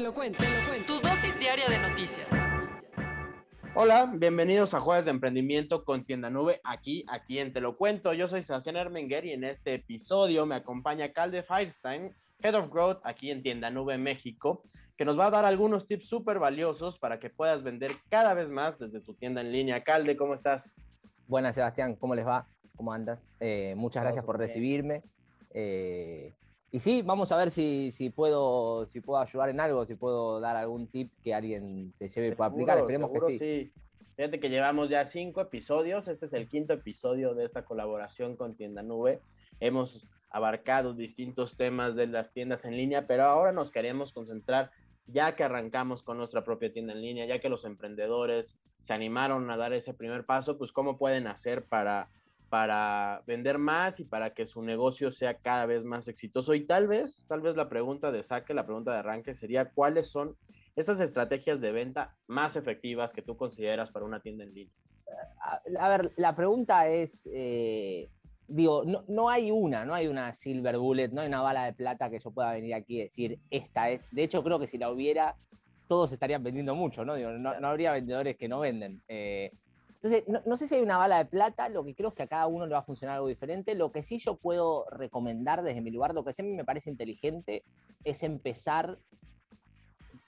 Te lo cuento, te lo cuento. Tu dosis diaria de noticias. Hola, bienvenidos a Jueves de Emprendimiento con Tienda Nube, aquí, aquí en Te lo cuento. Yo soy Sebastián Ermenguer y en este episodio me acompaña Calde Firestein, Head of Growth aquí en Tienda Nube México, que nos va a dar algunos tips súper valiosos para que puedas vender cada vez más desde tu tienda en línea. Calde, ¿cómo estás? Buenas, Sebastián, ¿cómo les va? ¿Cómo andas? Eh, muchas gracias por bien. recibirme. Eh, y sí, vamos a ver si, si, puedo, si puedo ayudar en algo, si puedo dar algún tip que alguien se lleve y pueda aplicar. Esperemos que seguro sí. Fíjate que llevamos ya cinco episodios. Este es el quinto episodio de esta colaboración con Tienda Nube. Hemos abarcado distintos temas de las tiendas en línea, pero ahora nos queremos concentrar, ya que arrancamos con nuestra propia tienda en línea, ya que los emprendedores se animaron a dar ese primer paso, pues cómo pueden hacer para, para vender más y para que su negocio sea cada vez más exitoso. Y tal vez, tal vez la pregunta de saque, la pregunta de arranque sería, ¿cuáles son esas estrategias de venta más efectivas que tú consideras para una tienda en línea? A, ver, la pregunta es, eh, digo, no, no, hay una, no hay una silver bullet, no hay una bala de plata que yo pueda venir aquí y decir, esta es. De hecho, creo que si la hubiera, todos estarían vendiendo mucho, ¿no? Digo, no, no, habría vendedores que no venden. Eh, entonces, no, sé si hay una bala de plata, lo que creo es que a cada uno le va a funcionar algo diferente. Lo que sí yo puedo recomendar desde mi lugar, lo que sí me parece inteligente, es empezar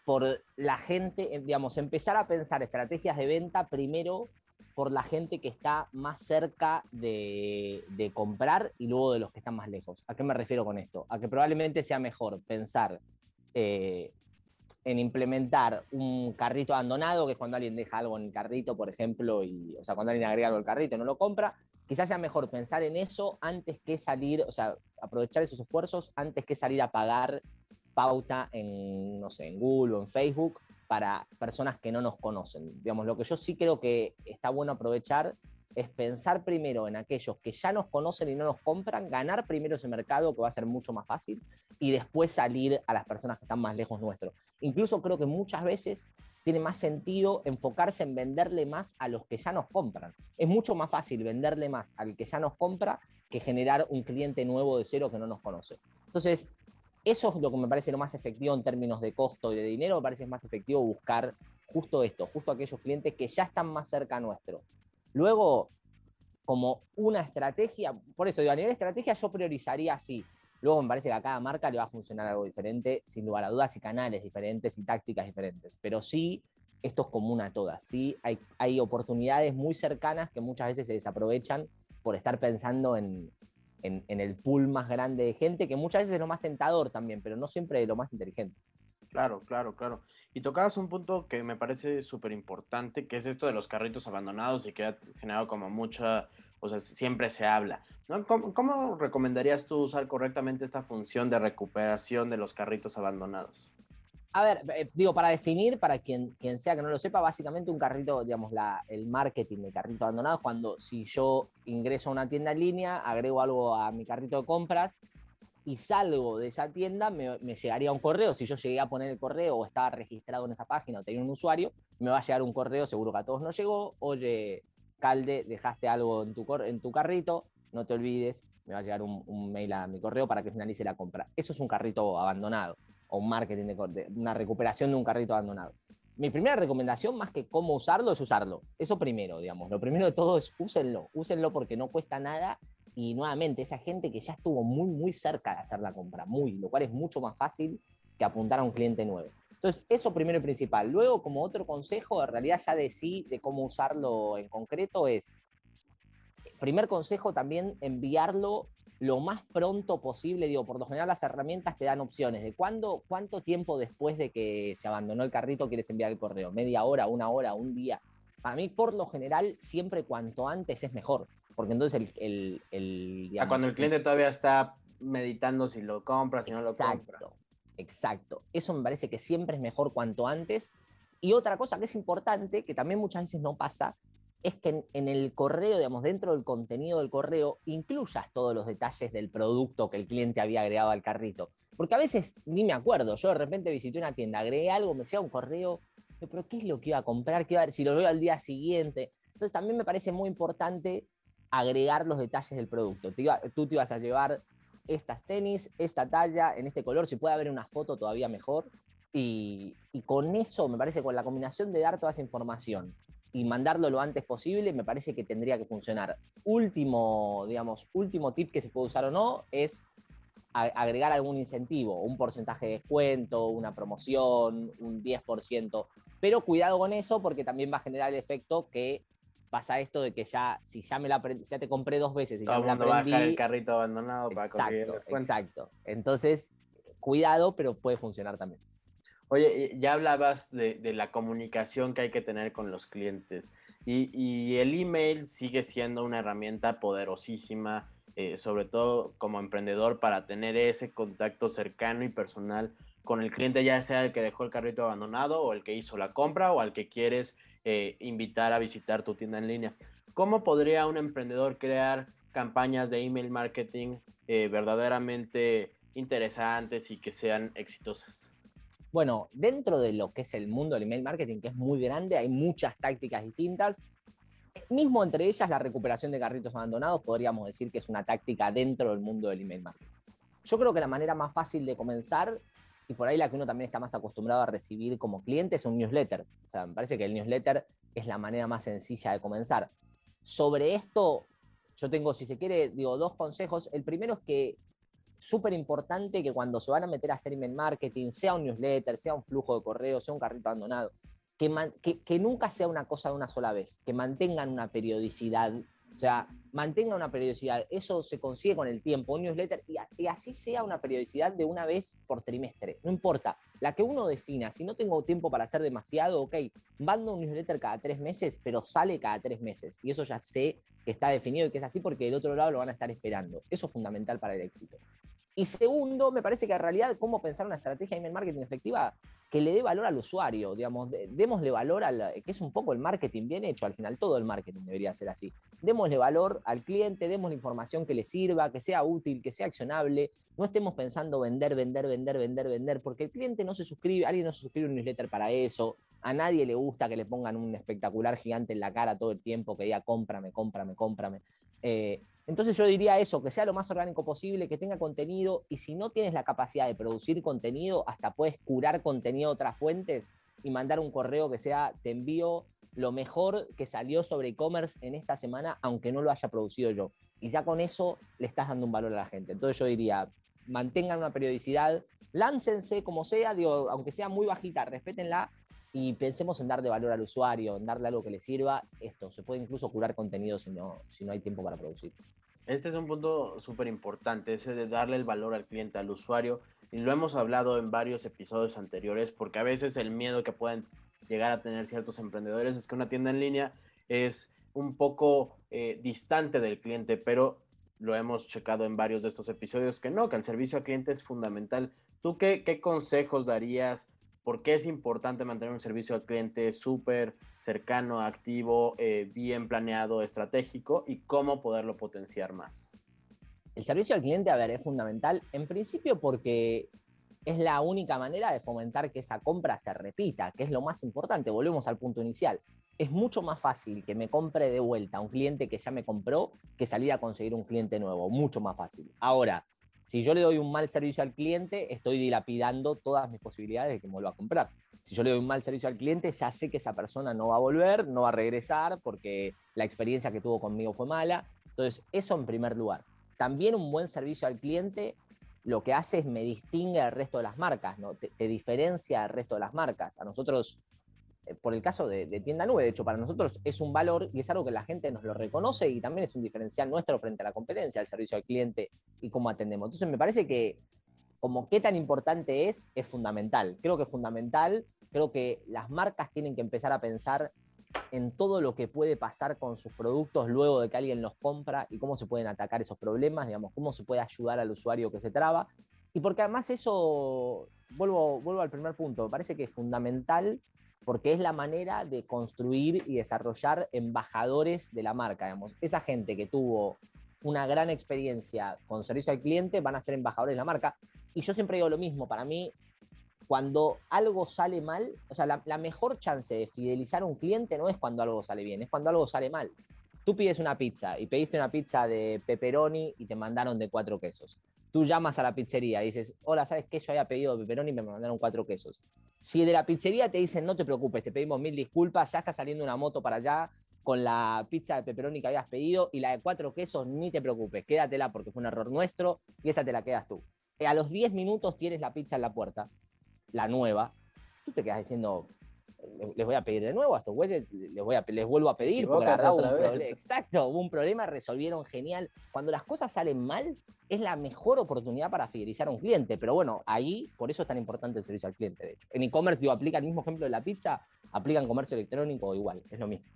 por la gente, digamos, empezar a pensar estrategias de venta primero por la gente que está más cerca de, de, comprar y luego de los que están más lejos. ¿A qué me refiero con esto? A que probablemente sea mejor pensar eh, en implementar un carrito abandonado, que es cuando alguien deja algo en el carrito, por ejemplo, y, o sea, cuando alguien agrega algo al carrito y no lo compra, quizás sea mejor pensar en eso antes que salir, o sea, aprovechar esos esfuerzos antes que salir a pagar pauta en, no sé, en Google o en Facebook para personas que no nos conocen. Digamos, lo que yo sí creo que está bueno aprovechar es pensar primero en aquellos que ya nos conocen y no nos compran, ganar primero ese mercado que va a ser mucho más fácil y después salir a las personas que están más lejos nuestro. Incluso creo que muchas veces tiene más sentido enfocarse en venderle más a los que ya nos compran. Es mucho más fácil venderle más al que ya nos compra que generar un cliente nuevo de cero que no nos conoce. Entonces, eso es lo que me parece lo más efectivo en términos de costo y de dinero. Me parece más efectivo buscar justo esto, justo aquellos clientes que ya están más cerca nuestro. Luego, como una estrategia, por eso digo, a nivel de estrategia yo priorizaría así. Luego me parece que a cada marca le va a funcionar algo diferente, sin lugar a dudas, y canales diferentes y tácticas diferentes. Pero sí, esto es común a todas. Sí, hay, hay oportunidades muy cercanas que muchas veces se desaprovechan por estar pensando en, el pool más grande de gente, que muchas veces es lo más tentador también, pero no siempre es lo más inteligente. Claro, claro, claro. Y tocabas un punto que me parece súper importante, que es esto de los carritos abandonados y que ha generado como mucha, o sea, siempre se habla. ¿no? ¿Cómo, ¿Cómo, recomendarías tú usar correctamente esta función de recuperación de los carritos abandonados? A ver, eh, digo, para definir, para quien, quien sea que no lo sepa, básicamente un carrito, digamos, la, el marketing de carrito abandonado es cuando si yo ingreso a una tienda en línea, agrego algo a mi carrito de compras y salgo de esa tienda, me, me, llegaría un correo. Si yo llegué a poner el correo o estaba registrado en esa página o tenía un usuario, me va a llegar un correo, seguro que a todos no llegó. Oye, Calde, dejaste algo en tu, carrito, no te olvides, me va a llegar un, un, mail a mi correo para que finalice la compra. Eso es un carrito abandonado o un marketing, de, de, una recuperación de un carrito abandonado. Mi primera recomendación, más que cómo usarlo, es usarlo. Eso primero, digamos. Lo primero de todo es úsenlo. Úsenlo porque no cuesta nada y nuevamente esa gente que ya estuvo muy, muy cerca de hacer la compra, muy, lo cual es mucho más fácil que apuntar a un cliente nuevo. Entonces, eso primero y principal. Luego, como otro consejo, en realidad ya de sí, de cómo usarlo en concreto, es, primer consejo también, enviarlo lo más pronto posible. Digo, por lo general las herramientas te dan opciones de cuándo, cuánto tiempo después de que se abandonó el carrito quieres enviar el correo. Media hora, una hora, un día. Para mí, por lo general, siempre cuanto antes es mejor porque entonces el... el, el digamos, ah, cuando el cliente todavía está meditando si lo compra, si no lo compra. Exacto. Eso me parece que siempre es mejor cuanto antes. Y otra cosa que es importante, que también muchas veces no pasa, es que en, el correo, digamos, dentro del contenido del correo, incluyas todos los detalles del producto que el cliente había agregado al carrito. Porque a veces ni me acuerdo, yo de repente visité una tienda, agregué algo, me llega un correo, pero ¿qué es lo que iba a comprar? ¿Qué iba a ver? Si lo veo al día siguiente. Entonces también me parece muy importante agregar los detalles del producto. tú te ibas a llevar estas tenis, esta talla, en este color, si puede haber una foto todavía mejor. Y, y, con eso, me parece, con la combinación de dar toda esa información y mandarlo lo antes posible, me parece que tendría que funcionar. Último, digamos, último tip que se puede usar o no es agregar algún incentivo, un porcentaje de descuento, una promoción, un 10%, pero cuidado con eso porque también va a generar el efecto que pasa esto de que ya, si ya me la ya te compré dos veces y ya me la aprendí, va a dejar el carrito abandonado para conseguir Exacto, entonces cuidado, pero puede funcionar también. Oye, ya hablabas de, la comunicación que hay que tener con los clientes y, el email sigue siendo una herramienta poderosísima, eh, sobre todo como emprendedor, para tener ese contacto cercano y personal con el cliente, ya sea el que dejó el carrito abandonado o el que hizo la compra o al que quieres eh, invitar a visitar tu tienda en línea. ¿Cómo podría un emprendedor crear campañas de email marketing eh, verdaderamente interesantes y que sean exitosas? Bueno, dentro de lo que es el mundo del email marketing, que es muy grande, hay muchas tácticas distintas. Mismo entre ellas, la recuperación de carritos abandonados, podríamos decir que es una táctica dentro del mundo del email marketing. Yo creo que la manera más fácil de comenzar, y por ahí la que uno también está más acostumbrado a recibir como cliente, es un newsletter. O sea, me parece que el newsletter es la manera más sencilla de comenzar. Sobre esto, yo tengo, si se quiere, digo, dos consejos. El primero es que súper importante que cuando se van a meter a hacer email marketing, sea un newsletter, sea un flujo de correo, sea un carrito abandonado, que, que, nunca sea una cosa de una sola vez, que mantengan una periodicidad. O sea, mantengan una periodicidad. Eso se consigue con el tiempo, un newsletter, y así sea una periodicidad de una vez por trimestre. No importa. La que uno defina, si no tengo tiempo para hacer demasiado, ok, mando un newsletter cada tres meses, pero sale cada tres meses. Y eso ya sé que está definido y que es así porque del otro lado lo van a estar esperando. Eso es fundamental para el éxito. Y segundo, me parece que en realidad cómo pensar una estrategia de email marketing efectiva que le dé valor al usuario, digamos, démosle valor al, que es un poco el marketing bien hecho, al final todo el marketing debería ser así. Démosle valor al cliente, démosle información que le sirva, que sea útil, que sea accionable, no estemos pensando vender, vender, vender, vender, vender, porque el cliente no se suscribe, alguien no se suscribe a un newsletter para eso, a nadie le gusta que le pongan un espectacular gigante en la cara todo el tiempo, que diga cómprame, cómprame, cómprame. Eh, entonces yo diría eso, que sea lo más orgánico posible, que tenga contenido y si no tienes la capacidad de producir contenido, hasta puedes curar contenido de otras fuentes y mandar un correo que sea, te envío lo mejor que salió sobre e-commerce en esta semana, aunque no lo haya producido yo. Y ya con eso le estás dando un valor a la gente. Entonces yo diría, mantengan una periodicidad, láncense como sea, aunque sea muy bajita, respétenla y pensemos en dar de valor al usuario, en darle algo que le sirva. Esto, se puede incluso curar contenido si no, si no hay tiempo para producir. Este es un punto súper importante, ese de darle el valor al cliente, al usuario. Y lo hemos hablado en varios episodios anteriores, porque a veces el miedo que pueden llegar a tener ciertos emprendedores es que una tienda en línea es un poco eh, distante del cliente, pero lo hemos checado en varios de estos episodios que no, que el servicio al cliente es fundamental. ¿Tú qué, qué consejos darías por qué es importante mantener un servicio al cliente súper cercano, activo, eh, bien planeado, estratégico y cómo poderlo potenciar más. El servicio al cliente, a ver, es fundamental, en principio porque es la única manera de fomentar que esa compra se repita, que es lo más importante. Volvemos al punto inicial. Es mucho más fácil que me compre de vuelta un cliente que ya me compró que salir a conseguir un cliente nuevo, mucho más fácil. Ahora, si yo le doy un mal servicio al cliente, estoy dilapidando todas mis posibilidades de que me vuelva a comprar. Si yo le doy un mal servicio al cliente, ya sé que esa persona no va a volver, no va a regresar porque la experiencia que tuvo conmigo fue mala. Entonces, eso en primer lugar. También un buen servicio al cliente lo que hace es me distingue al resto de las marcas, te, diferencia del resto de las marcas. A nosotros por el caso de, tienda nube, de hecho, para nosotros es un valor y es algo que la gente nos lo reconoce y también es un diferencial nuestro frente a la competencia, el servicio al cliente y cómo atendemos. Entonces, me parece que como qué tan importante es, es fundamental. Creo que es fundamental, creo que las marcas tienen que empezar a pensar en todo lo que puede pasar con sus productos luego de que alguien los compra y cómo se pueden atacar esos problemas, digamos, cómo se puede ayudar al usuario que se traba. Y porque además eso, vuelvo, vuelvo al primer punto, me parece que es fundamental porque es la manera de construir y desarrollar embajadores de la marca, digamos. Esa gente que tuvo una gran experiencia con servicio al cliente van a ser embajadores de la marca. Y yo siempre digo lo mismo, para mí cuando algo sale mal, o sea, la, mejor chance de fidelizar a un cliente no es cuando algo sale bien, es cuando algo sale mal. Tú pides una pizza y pediste una pizza de pepperoni y te mandaron de cuatro quesos. Tú llamas a la pizzería y dices, hola, ¿sabes qué? Yo había pedido pepperoni y me mandaron cuatro quesos. Si de la pizzería te dicen, no te preocupes, te pedimos mil disculpas, ya está saliendo una moto para allá con la pizza de pepperoni que habías pedido y la de cuatro quesos, ni te preocupes, quédatela porque fue un error nuestro y esa te la quedas tú. A los 10 minutos tienes la pizza en la puerta la nueva, tú te quedas diciendo, les voy a pedir de nuevo a estos güeyes, les, voy a, les vuelvo a pedir, porque la un problema. Exacto, hubo un problema, resolvieron genial. Cuando las cosas salen mal, es la mejor oportunidad para fidelizar a un cliente. Pero bueno, ahí, por eso es tan importante el servicio al cliente, de hecho. En e-commerce, digo, aplica el mismo ejemplo de la pizza, aplica en comercio electrónico igual, es lo mismo.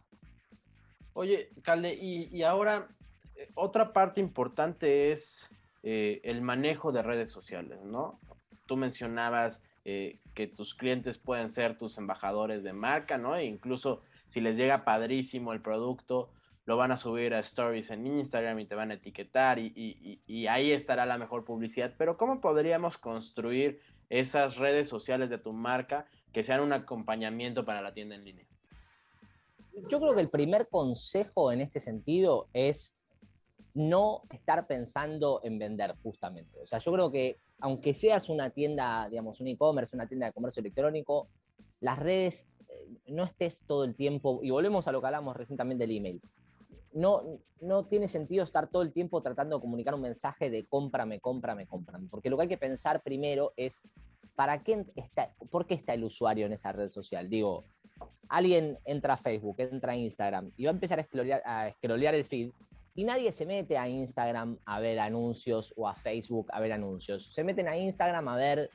Oye, Calde, y, ahora, eh, otra parte importante es eh, el manejo de redes sociales, ¿no? Tú mencionabas eh, que tus clientes pueden ser tus embajadores de marca, ¿no? E incluso si les llega padrísimo el producto, lo van a subir a stories en Instagram y te van a etiquetar y, ahí estará la mejor publicidad. Pero ¿cómo podríamos construir esas redes sociales de tu marca que sean un acompañamiento para la tienda en línea? Yo creo que el primer consejo en este sentido es no estar pensando en vender justamente. O sea, yo creo que aunque seas una tienda, digamos, un e-commerce, una tienda de comercio electrónico, las redes eh, no estés todo el tiempo, y volvemos a lo que hablamos recientemente del email, no, no tiene sentido estar todo el tiempo tratando de comunicar un mensaje de cómprame, cómprame, cómprame, porque lo que hay que pensar primero es, ¿para qué está, ¿por qué está el usuario en esa red social? Digo, alguien entra a Facebook, entra a Instagram y va a empezar a scrollear el feed y nadie se mete a Instagram a ver anuncios o a Facebook a ver anuncios. Se meten a Instagram a ver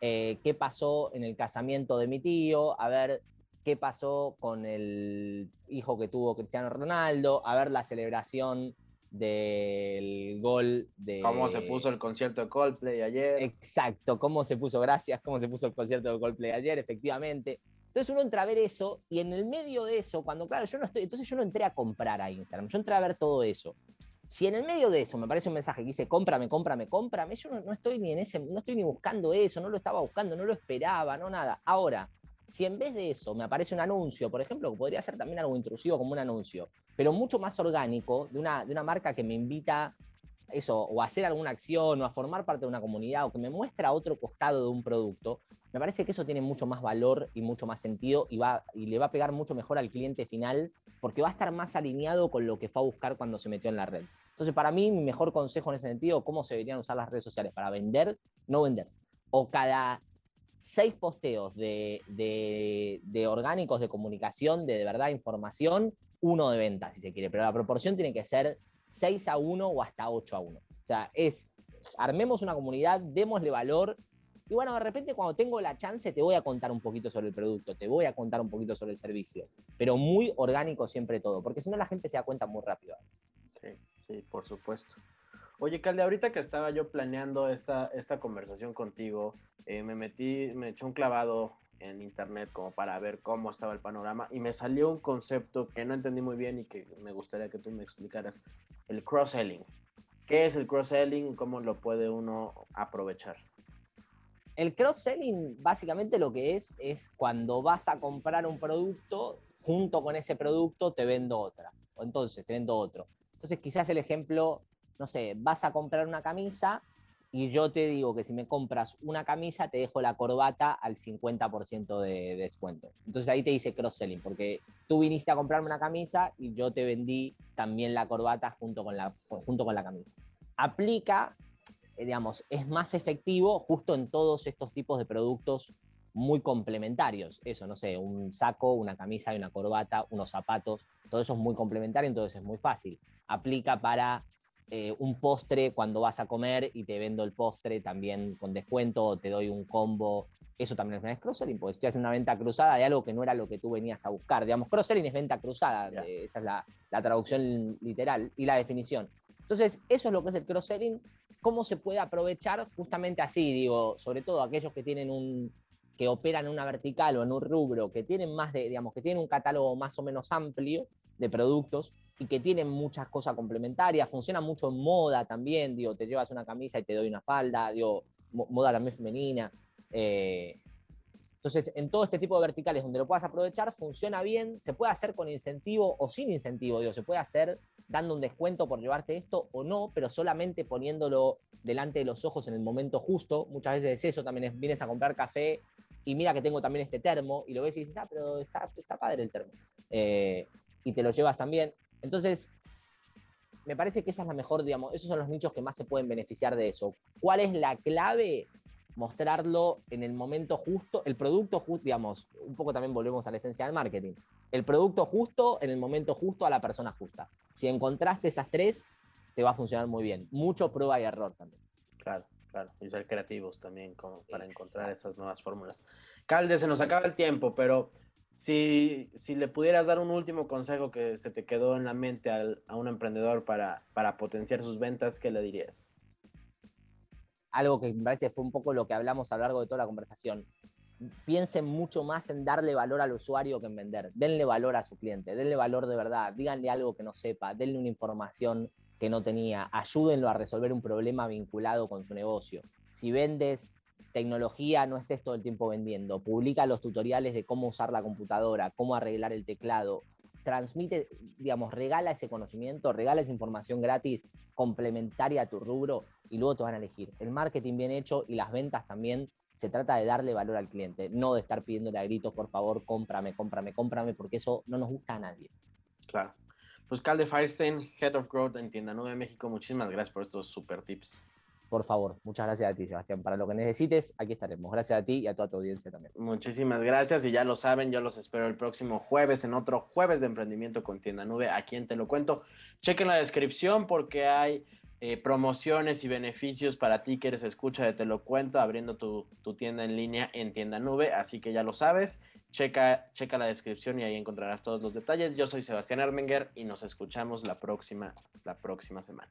eh, qué pasó en el casamiento de mi tío, a ver qué pasó con el hijo que tuvo Cristiano Ronaldo, a ver la celebración del gol de... Cómo se puso el concierto de Coldplay ayer. Exacto, cómo se puso, gracias, cómo se puso el concierto de Coldplay ayer, efectivamente. Entonces uno entra a ver eso y en el medio de eso, cuando claro, yo no estoy, entonces yo no entré a comprar a Instagram, yo entré a ver todo eso. Si en el medio de eso me aparece un mensaje que dice cómprame, cómprame, cómprame, yo no, estoy ni en ese, no estoy ni buscando eso, no lo estaba buscando, no lo esperaba, no nada. Ahora, si en vez de eso me aparece un anuncio, por ejemplo, que podría ser también algo intrusivo como un anuncio, pero mucho más orgánico, de una, de una marca que me invita eso, o hacer alguna acción, o a formar parte de una comunidad, o que me muestra otro costado de un producto, me parece que eso tiene mucho más valor y mucho más sentido y, va, y le va a pegar mucho mejor al cliente final porque va a estar más alineado con lo que fue a buscar cuando se metió en la red. Entonces, para mí, mi mejor consejo en ese sentido, cómo se deberían usar las redes sociales para vender, no vender. O cada seis posteos de, de, orgánicos de comunicación, de de verdad información, uno de venta, si se quiere. Pero la proporción tiene que ser 6 a 1 o hasta 8 a 1. O sea, es armemos una comunidad, démosle valor y bueno, de repente cuando tengo la chance te voy a contar un poquito sobre el producto, te voy a contar un poquito sobre el servicio, pero muy orgánico siempre todo, porque si no la gente se da cuenta muy rápido. Sí, sí, por supuesto. Oye, Calde, ahorita que estaba yo planeando esta, esta conversación contigo, eh, me metí, me eché un clavado en internet como para ver cómo estaba el panorama y me salió un concepto que no entendí muy bien y que me gustaría que tú me explicaras, el cross-selling. ¿Qué es el cross-selling? ¿Cómo lo puede uno aprovechar? El cross-selling básicamente lo que es es cuando vas a comprar un producto, junto con ese producto te vendo otra, o entonces te vendo otro. Entonces quizás el ejemplo, no sé, vas a comprar una camisa y yo te digo que si me compras una camisa te dejo la corbata al 50% de descuento. Entonces ahí te dice cross-selling, porque tú viniste a comprarme una camisa y yo te vendí también la corbata junto con la, junto con la camisa. Aplica eh, digamos, es más efectivo justo en todos estos tipos de productos muy complementarios. Eso, no sé, un saco, una camisa y una corbata, unos zapatos, todo eso es muy complementario, entonces es muy fácil. Aplica para eh, un postre cuando vas a comer y te vendo el postre también con descuento, o te doy un combo Eso también es cross-selling, porque estoy haciendo una venta cruzada de algo que no era lo que tú venías a buscar. Digamos, cross-selling es venta cruzada, eh, esa es la, la, traducción literal y la definición. Entonces, eso es lo que es el cross-selling. ¿Cómo se puede aprovechar justamente así? Digo, sobre todo aquellos que tienen un, que operan en una vertical o en un rubro, que tienen más de, digamos, que tienen un catálogo más o menos amplio de productos y que tienen muchas cosas complementarias, funciona mucho en moda también, digo, te llevas una camisa y te doy una falda, digo, moda también femenina. Eh, entonces, en todo este tipo de verticales donde lo puedas aprovechar, funciona bien, se puede hacer con incentivo o sin incentivo, digo, se puede hacer dando un descuento por llevarte esto o no, pero solamente poniéndolo delante de los ojos en el momento justo. Muchas veces es eso, también es, vienes a comprar café y mira que tengo también este termo, y lo ves y dices, ah, pero está, está padre el termo. Eh, y te lo llevas también. Entonces, me parece que esa es la mejor, digamos, esos son los nichos que más se pueden beneficiar de eso. ¿Cuál es la clave? Mostrarlo en el momento justo, el producto justo, digamos, un poco también volvemos a la esencia del marketing. El producto justo en el momento justo a la persona justa. Si encontraste esas tres, te va a funcionar muy bien. Mucho prueba y error también. Claro, claro. Y ser creativos también como para encontrar esas nuevas fórmulas. Calde, se nos acaba el tiempo, pero si, si, le pudieras dar un último consejo que se te quedó en la mente a un emprendedor para, para potenciar sus ventas, ¿qué le dirías? Algo que me parece fue un poco lo que hablamos a lo largo de toda la conversación. Piensen mucho más en darle valor al usuario que en vender. Denle valor a su cliente, denle valor de verdad, díganle algo que no sepa, denle una información que no tenía, ayúdenlo a resolver un problema vinculado con su negocio. Si vendes tecnología no estés todo el tiempo vendiendo. Publica los tutoriales de cómo usar la computadora, cómo arreglar el teclado. Transmite, digamos, regala ese conocimiento, regala esa información gratis complementaria a tu rubro y luego te van a elegir. El marketing bien hecho y las ventas también se trata de darle valor al cliente, no de estar pidiéndole a gritos, por favor, cómprame, cómprame, cómprame, porque eso no nos gusta a nadie. Claro. Pues Calde Firestein, Head of Growth en Tienda Nueva México, muchísimas gracias por estos super tips. Por favor, muchas gracias a ti, Sebastián. Para lo que necesites, aquí estaremos. Gracias a ti y a toda tu audiencia también. Muchísimas gracias y ya lo saben, yo los espero el próximo jueves en otro jueves de emprendimiento con Tienda Nube. Aquí en Te lo cuento. Chequen la descripción porque hay eh, promociones y beneficios para ti que eres escucha de Te lo cuento abriendo tu, tu, tienda en línea en Tienda Nube. Así que ya lo sabes. Checa, checa la descripción y ahí encontrarás todos los detalles. Yo soy Sebastián Ermenger y nos escuchamos la próxima, la próxima semana.